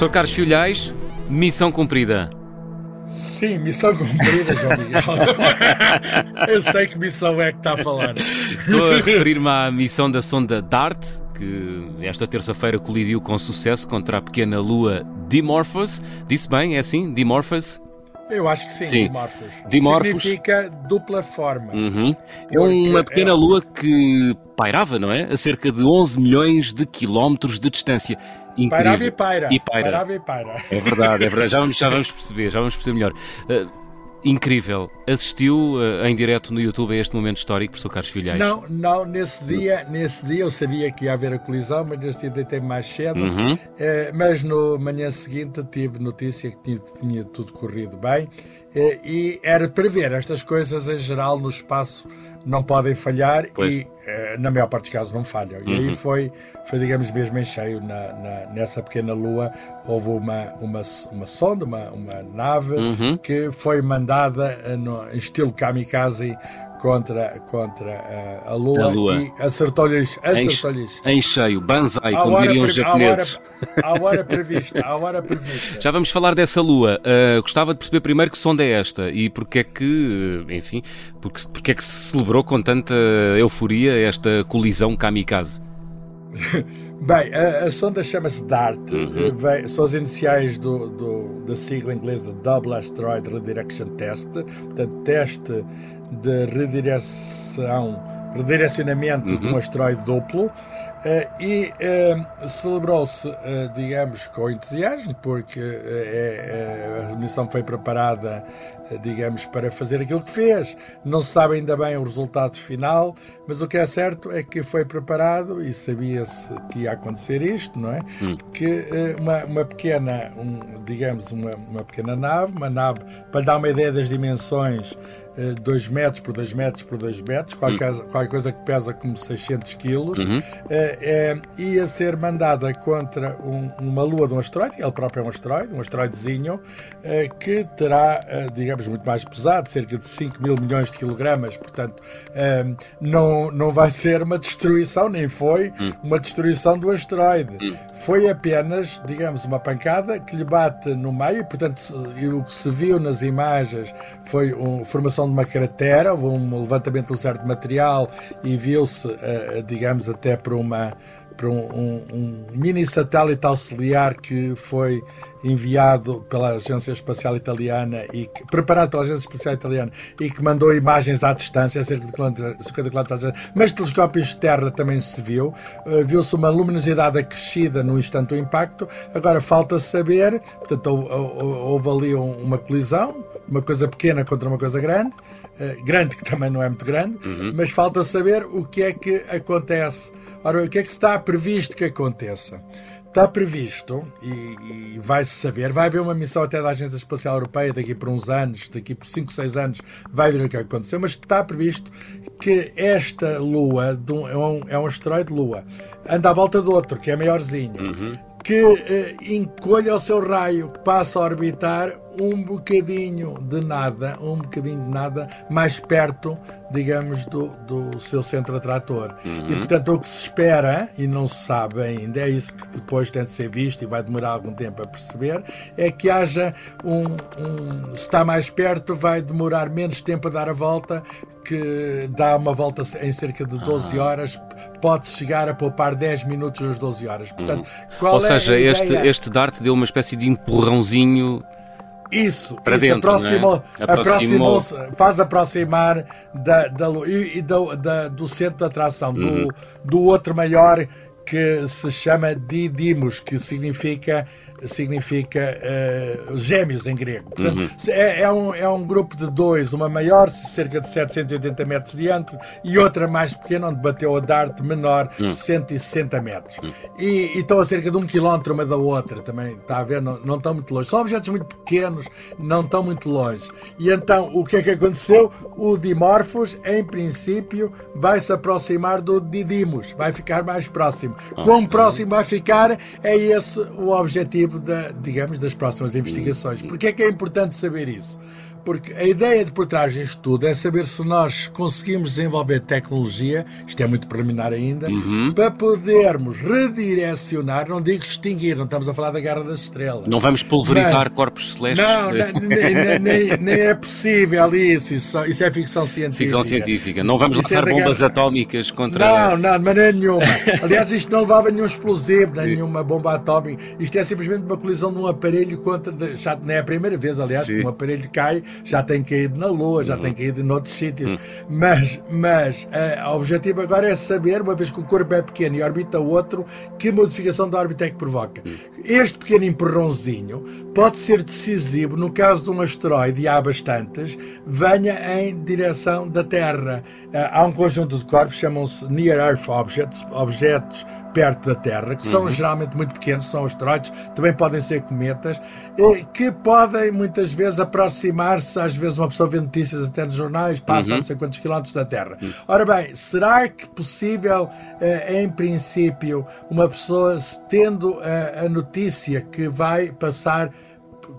Professor Carlos Filhais, missão cumprida. Sim, missão cumprida, João Miguel. Eu sei que missão é que está a falar. Estou a referir-me à missão da sonda DART, que esta terça-feira colidiu com sucesso contra a pequena lua Dimorphos. Disse bem, é assim? Dimorphos? Eu acho que sim, Sim. Dimorphos. Dimorphos. Significa dupla forma. Uhum. É uma Porque pequena é- lua que pairava, não é? A cerca de 11 milhões de quilómetros de distância. Incrível. Pairava e paira. E paira. Pairava e paira. É verdade, é verdade. Já vamos, já vamos perceber, já vamos perceber melhor. Uh, incrível. Assistiu uh, em direto no YouTube a este momento histórico, professor Carlos Filhais? Não, não, nesse dia, nesse dia eu sabia que ia haver a colisão, mas nesse dia deitei mais cedo. Uhum. Eh, mas no manhã seguinte tive notícia que tinha, tinha tudo corrido bem. Eh, e era para ver, estas coisas em geral no espaço não podem falhar Pois. e na maior parte dos casos não falham. E Uhum. aí foi, foi, digamos, mesmo em cheio na, na- nessa pequena lua. Houve uma, uma, uma sonda, uma, uma nave Uhum. que foi mandada no, estilo kamikaze contra, contra eh, a lua, A Lua. e acertou-lhes Em, acertou-lhes em cheio, banzai, à como diriam os pre- à, hora, japoneses. à hora prevista, à hora prevista. Já vamos falar dessa lua. Uh, gostava de perceber primeiro que sonda é esta e porque é que, uh, enfim, porque, porque é que se celebrou com tanta euforia esta colisão kamikaze? Bem, a, a sonda chama-se DART, Uhum. vem- são as iniciais do, do- da sigla inglesa Double Asteroid Redirection Test, portanto, teste de redireção, redirecionamento de Uhum. um asteroide duplo. eh, e eh, celebrou-se, eh, digamos, com entusiasmo, porque eh, a missão foi preparada, digamos, para fazer aquilo que fez. Não se sabe ainda bem o resultado final, mas o que é certo é que foi preparado e sabia-se que ia acontecer isto, não é? Que eh, uma, uma pequena, um, digamos, uma, uma pequena nave, uma nave, para dar uma ideia das dimensões, 2 metros por 2 metros por 2 metros, qualquer, qualquer coisa que pesa como 600 quilos, eh, eh, ia ser mandada contra um- uma lua de um asteroide, ele próprio é um asteroide, um asteroidezinho, eh, que terá, eh, digamos, muito mais pesado, cerca de 5 mil milhões de quilogramas, portanto, eh, não, não vai ser uma destruição, nem foi uma destruição do asteroide. Foi apenas, digamos, uma pancada que lhe bate no meio, portanto, o que se viu nas imagens foi a formação de uma cratera, um levantamento de um certo material e viu-se, eh, digamos, até por uma para um, um- um mini satélite auxiliar que foi enviado pela Agência Espacial Italiana e que- preparado pela Agência Espacial Italiana e que mandou imagens à distância, a cerca de 50 50 km mas telescópios de terra também se viu. Uh, Viu-se uma luminosidade acrescida no instante do impacto. Agora falta saber, portanto, houve, houve ali um- uma colisão, uma coisa pequena contra uma coisa grande. uh, grande que também não é muito grande, mas falta saber o que é que acontece. Ora, o que é que está previsto que aconteça? Está previsto, e, e vai-se saber, vai haver uma missão até da Agência Espacial Europeia daqui por uns anos, daqui por 5, 6 anos, vai ver o que aconteceu, mas está previsto que esta Lua, de é, um, é um asteroide Lua, anda à volta do outro, que é maiorzinho, que eh, encolhe ao seu raio, que passa a orbitar um bocadinho de nada, um bocadinho de nada, mais perto, digamos, do, do seu centro atrator. E, portanto, o que se espera, e não se sabe ainda, é isso que depois tem de ser visto e vai demorar algum tempo a perceber, é que haja um, um se está mais perto, vai demorar menos tempo a dar a volta, que dá uma volta em cerca de 12 horas, pode chegar a poupar 10 minutos das 12 horas. Portanto, qual Ou é seja, este, este Dart deu uma espécie de empurrãozinho. Isso, Para isso dentro, aproximou, é? Aproximou. faz aproximar da, da e, e do, da- do centro de atração, Uhum. do, do outro maior que se chama Didymos, que significa, significa eh, gêmeos em grego. Portanto, Uhum. é, é um, é um grupo de dois, uma maior, cerca de 780 metros de diâmetro, e outra mais pequena, onde bateu a Dart menor, Hum. 160 metros. E, e estão a cerca de um quilómetro uma da outra, também está a ver, não, não estão muito longe. São objetos muito pequenos, não estão muito longe. E então, o que é que aconteceu? O Dimorphos, em princípio, vai se aproximar do Didymos, vai ficar mais próximo. Quão próximo vai ficar, é esse o objetivo, da, digamos, das próximas investigações. Porquê é que é importante saber isso? Porque a ideia de por trás disto tudo é saber se nós conseguimos desenvolver tecnologia, isto é muito preliminar ainda, uhum. para podermos redirecionar, não digo extinguir, não estamos a falar da Guerra das Estrelas. Não vamos pulverizar mas, corpos celestes. Não, nem, é possível isso, isso, isso, é ficção científica. Ficção científica. Não vamos isso é lançar é bombas guerra... atómicas contra... Não, não, de maneira nenhuma. Aliás, isto não levava nenhum explosivo, nem nenhuma bomba atómica. Isto é simplesmente uma colisão de um aparelho contra... Já não é a primeira vez, aliás, Sim. que um aparelho cai, já tem caído na Lua, já uhum. tem caído noutros sítios. Uhum. Mas, mas uh, o objetivo agora é saber, uma vez que o corpo é pequeno e orbita outro, que modificação da órbita é que provoca. Uhum. Este pequeno empurrãozinho pode ser decisivo no caso de um asteroide, e há bastantes, venha em direção da Terra. Uh, há um conjunto de corpos, chamam-se Near Earth Objects, objetos perto da Terra, que são uhum. geralmente muito pequenos, são asteroides, também podem ser cometas, que podem muitas vezes aproximar-se, às vezes uma pessoa vê notícias até nos jornais, passa uhum. não sei quantos quilómetros da Terra. Uhum. Ora bem, será que possível, eh, em princípio, uma pessoa tendo a notícia que vai passar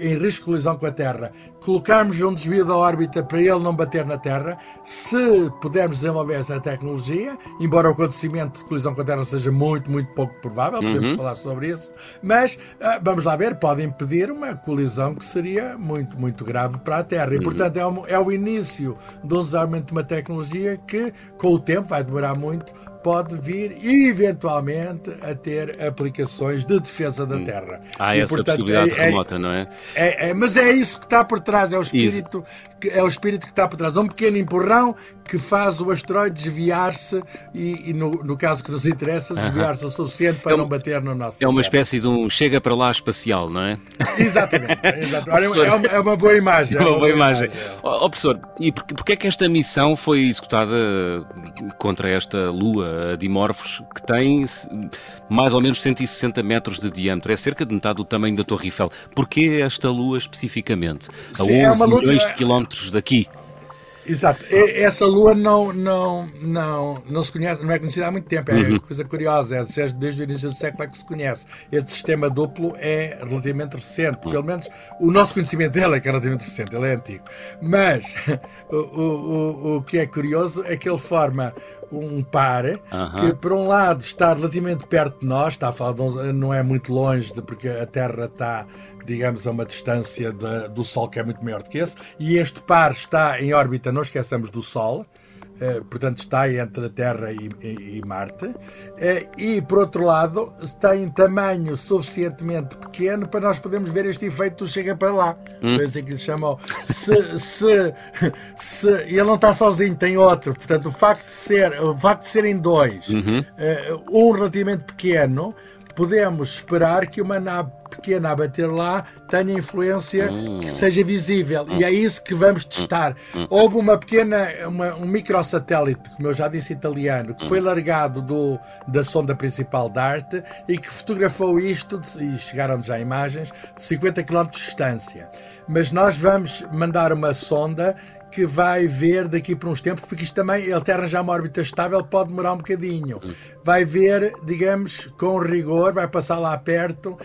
em risco de colisão com a Terra, colocarmos um desvio da órbita para ele não bater na Terra, se pudermos desenvolver essa tecnologia, embora o acontecimento de colisão com a Terra seja muito, muito pouco provável, podemos uhum. falar sobre isso, mas uh, vamos lá ver, pode impedir uma colisão que seria muito, muito grave para a Terra. E, uhum. portanto, é, um, é o início do desenvolvimento de uma tecnologia que, com o tempo, vai demorar muito, pode vir eventualmente a ter aplicações de defesa da hum. Terra. Há e, essa portanto, possibilidade é, remota, não é? é? é? Mas é isso que está por trás, é o espírito, que, é o espírito que está por trás. Um pequeno empurrão que faz o asteroide desviar-se e, e no, no, caso que nos interessa, desviar-se uh -huh. o suficiente para é não bater no nosso. É uma espécie de um chega para lá espacial, não é? Exatamente. exatamente. é, uma, é, uma, boa imagem. É uma, uma boa, imagem. imagem. Oh, professor, e porquê, porquê é que esta missão foi executada contra esta Lua? dimorfos que têm mais ou menos 160 metros de diâmetro. É cerca de metade do tamanho da Torre Eiffel. Porquê esta Lua especificamente? A 11 é milhões de quilómetros daqui. Exato. Essa lua não, não, não, não se conhece, não é conhecida há muito tempo. É uhum. coisa curiosa. É desde o início do século é que se conhece. Este sistema duplo é relativamente recente. Uhum. Pelo menos o nosso conhecimento dele é que é relativamente recente. Ele é antigo. Mas o, o, o, que é curioso é que ele forma um par uhum. que, por um lado, está relativamente perto de nós. Está a falar de, não é muito longe, de, porque a Terra está digamos, a uma distância de, do Sol que é muito maior do que esse, e este par está em órbita, não esqueçamos do Sol, portanto está entre a Terra e, e, e Marte, eh, e por outro lado tem tamanho suficientemente pequeno para nós podermos ver este efeito chega para lá. Hum. Foi assim que lhe chamou. Se, se, se, ele não está sozinho, tem outro. Portanto, o facto de, ser, o facto de serem dois, uhum. Eh, um relativamente pequeno, podemos esperar que uma nave pequena a bater lá tenha influência hum. que seja visível. Hum. E é isso que vamos testar. Hum. Houve uma pequena, uma, um microsatélite, como eu já disse italiano, que foi hum. largado do, da sonda principal da arte e que fotografou isto, e chegaram já imagens, de 50 km de distância. Mas nós vamos mandar uma sonda que vai ver daqui por uns tempos, porque isto também, ele tem arranjar uma órbita estável, pode demorar um bocadinho. Hum. Vai ver, digamos, com rigor, vai passar lá perto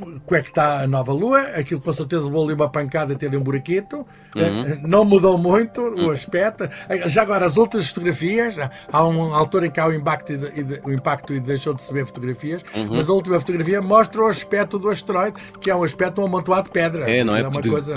como é que está a nova lua, aquilo com certeza levou ali uma pancada e ali um buraquito, uhum. Eh, não mudou muito o uhum. aspecto. Eh, já agora, as outras fotografias, há uma altura em que há o impacto e, de, o impacto e deixou de se ver fotografias, uhum. mas a última fotografia mostra o aspecto do asteroide, que é um aspecto um amontoado de pedra. É, não é? é uma coisa...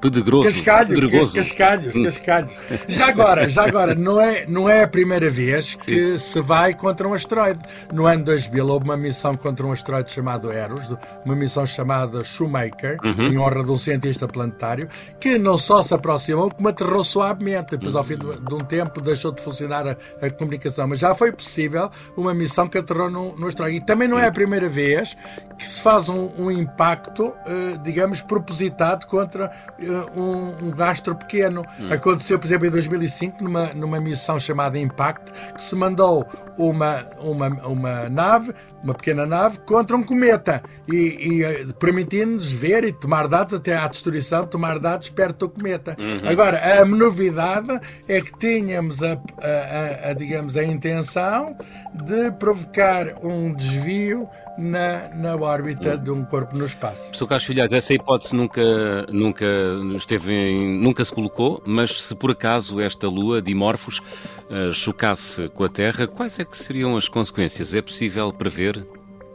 pedregoso. Cascalhos, pedregoso. cascalhos, hum. cascalhos. Já agora, já agora, não é, não é a primeira vez que Sim. se vai contra um asteroide. No ano 2000 houve uma missão contra um asteroide chamado Eros, uma missão chamada Shoemaker, uhum. em honra de um cientista planetário, que não só se aproximou, como aterrou suavemente. Depois, ao fim de, de um tempo, deixou de funcionar a, a, comunicação. Mas já foi possível uma missão que aterrou no, no asteroide. E também não é a primeira vez que se faz um, um impacto, uh, digamos, propositado contra uh, um, um astro pequeno. Uhum. Aconteceu, por exemplo, em 2005, numa, numa missão chamada Impact, que se mandou uma, uma, uma nave, uma pequena nave, contra um cometa. E, e eh, permitindo-nos ver e tomar dados até à destruição, tomar dados perto do cometa. Uhum. Agora, a novidade é que tínhamos a, a, a, a, digamos, a intenção de provocar um desvio na, na órbita uhum. de um corpo no espaço. Professor Carlos Filhais, essa hipótese nunca, nunca, esteve em, nunca se colocou, mas se por acaso esta Lua, Dimorphos, uh, chocasse com a Terra, quais é que seriam as consequências? É possível prever?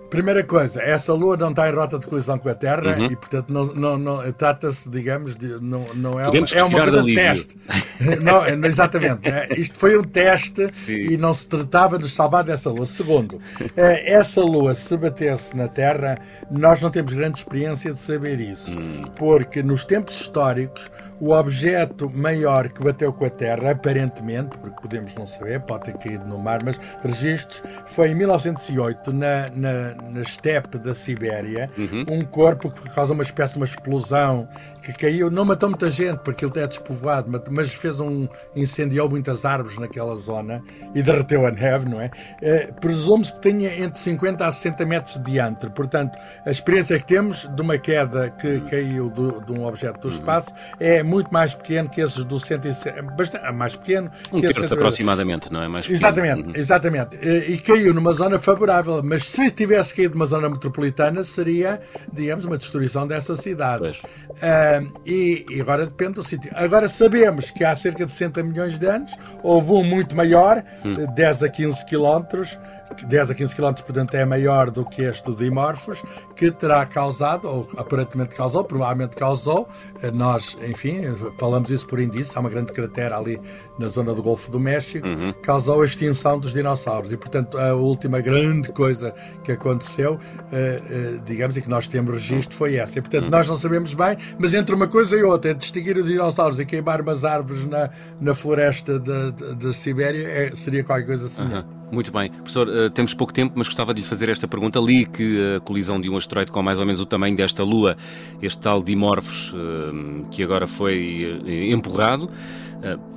Primeira coisa, essa Lua não está em rota de colisão com a Terra uhum. e, portanto, não, não, não trata-se, digamos, de. Não, não é, Podemos uma, é uma coisa de teste. não, exatamente. É, isto foi um teste Sim. e não se tratava de salvar dessa Lua. Segundo, é, essa Lua, se batesse na Terra, nós não temos grande experiência de saber isso. Hum. Porque nos tempos históricos, o objeto maior que bateu com a Terra, aparentemente, porque podemos não saber, pode ter caído no mar, mas registros, foi em 1908, na, na, na estepe da Sibéria, uhum. um corpo que causa uma espécie de uma explosão que caiu, não matou muita gente, porque ele é despovoado, mas fez um. incendiou muitas árvores naquela zona e derreteu a neve, não é? é Presume-se que tenha entre 50 a 60 metros de diâmetro. Portanto, a experiência que temos de uma queda que uhum. caiu do, de um objeto do uhum. espaço é muito mais pequeno que esses do 160. Bastante mais pequeno. Um terço esse... aproximadamente, não é? Mais exatamente, uhum. exatamente. E, e caiu numa zona favorável, mas se tivesse caído numa zona metropolitana, seria, digamos, uma destruição dessa cidade. Uh, e, e, agora depende do sítio. Agora sabemos que há cerca de 60 milhões de anos houve um muito maior, hum. 10 a 15 quilómetros, 10 a 15 km, portanto, é maior do que este do Dimorphos, que terá causado, ou aparentemente causou, provavelmente causou, eh, nós, enfim, falamos isso por indício, há uma grande cratera ali na zona do Golfo do México, uhum. causou a extinção dos dinossauros. E, portanto, a última grande coisa que aconteceu, eh, eh, digamos, e que nós temos registro, foi essa. E, portanto, uhum. nós não sabemos bem, mas entre uma coisa e outra, entre extinguir os dinossauros e queimar umas árvores na, na floresta da Sibéria, é, seria qualquer coisa semelhante. Uhum. Muito bem. Professor, uh, temos pouco tempo, mas gostava de lhe fazer esta pergunta. Li que a colisão de um asteroide com mais ou menos o tamanho desta Lua, este tal Dimorphos, uh, que agora foi uh, empurrado,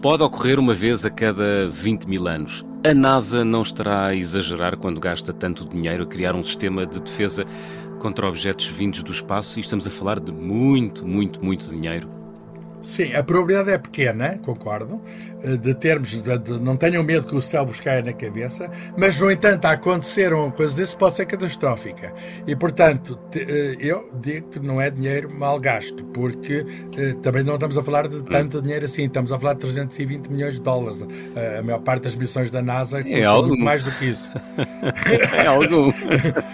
pode ocorrer uma vez a cada 20 mil anos. A NASA não estará a exagerar quando gasta tanto dinheiro a criar um sistema de defesa contra objetos vindos do espaço? E estamos a falar de muito, muito, muito dinheiro. Sim, a probabilidade é pequena, concordo, eh, de termos, de, de, não tenham medo que o céu vos caia na cabeça, mas no entanto, a acontecer uma coisa desse pode ser catastrófica. E portanto, te, eh, eu digo que não é dinheiro mal gasto, porque eh, também não estamos a falar de tanto dinheiro assim, estamos a falar de 320 milhões de dólares. A maior parte das missões da NASA é custa algo... muito mais do que isso. é algo.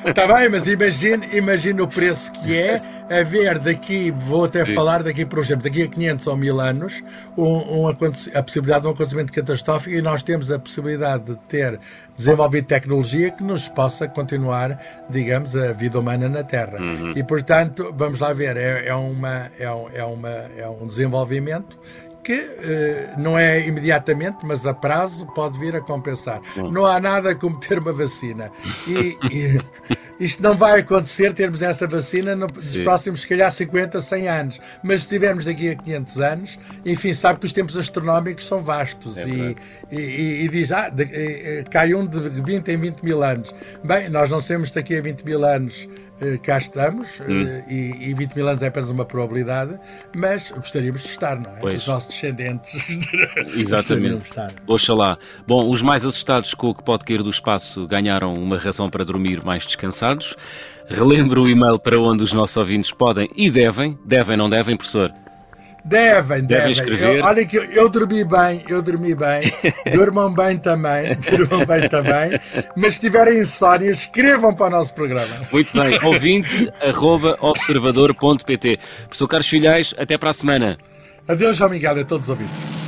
Está bem, mas imagine, imagine o preço que é haver daqui, vou até Sim. falar daqui, por exemplo, daqui a 500 500 ou 1000 anos um, um, a possibilidade de um acontecimento catastrófico e nós temos a possibilidade de ter desenvolvido tecnologia que nos possa continuar, digamos, a vida humana na Terra. Uhum. E, portanto, vamos lá ver, é, é, uma, é, um, é, uma, é um desenvolvimento que eh, não é imediatamente, mas a prazo pode vir a compensar. Não há nada como ter uma vacina. E, e isto não vai acontecer, termos essa vacina nos Sim. próximos, se calhar, 50, 100 anos. Mas se tivermos daqui a 500 anos, enfim, sabe que os tempos astronómicos são vastos. É e, e, e, diz, ah, de, e, cai um de 20 em 20 mil anos. Bem, nós não sabemos daqui a 20 mil anos cá estamos hum. uh, e, e 20 mil anos é apenas uma probabilidade, mas gostaríamos de estar, não é? Pois. Os nossos descendentes Exatamente. de estar. Oxalá. Bom, os mais assustados com o que pode cair do espaço ganharam uma razão para dormir mais descansados. Relembro o e-mail para onde os nossos ouvintes podem e devem, devem, não devem, professor? Devem, devem. devem. escrever. Eu, olha que eu, eu, dormi bem, eu dormi bem. Durmam bem também, durmam bem também. Mas se tiverem insónia, escrevam para o nosso programa. Muito bem. Ouvinte, arroba observador.pt. Professor Carlos Filhais, até para a semana. Adeus, João Miguel, a todos os ouvintes.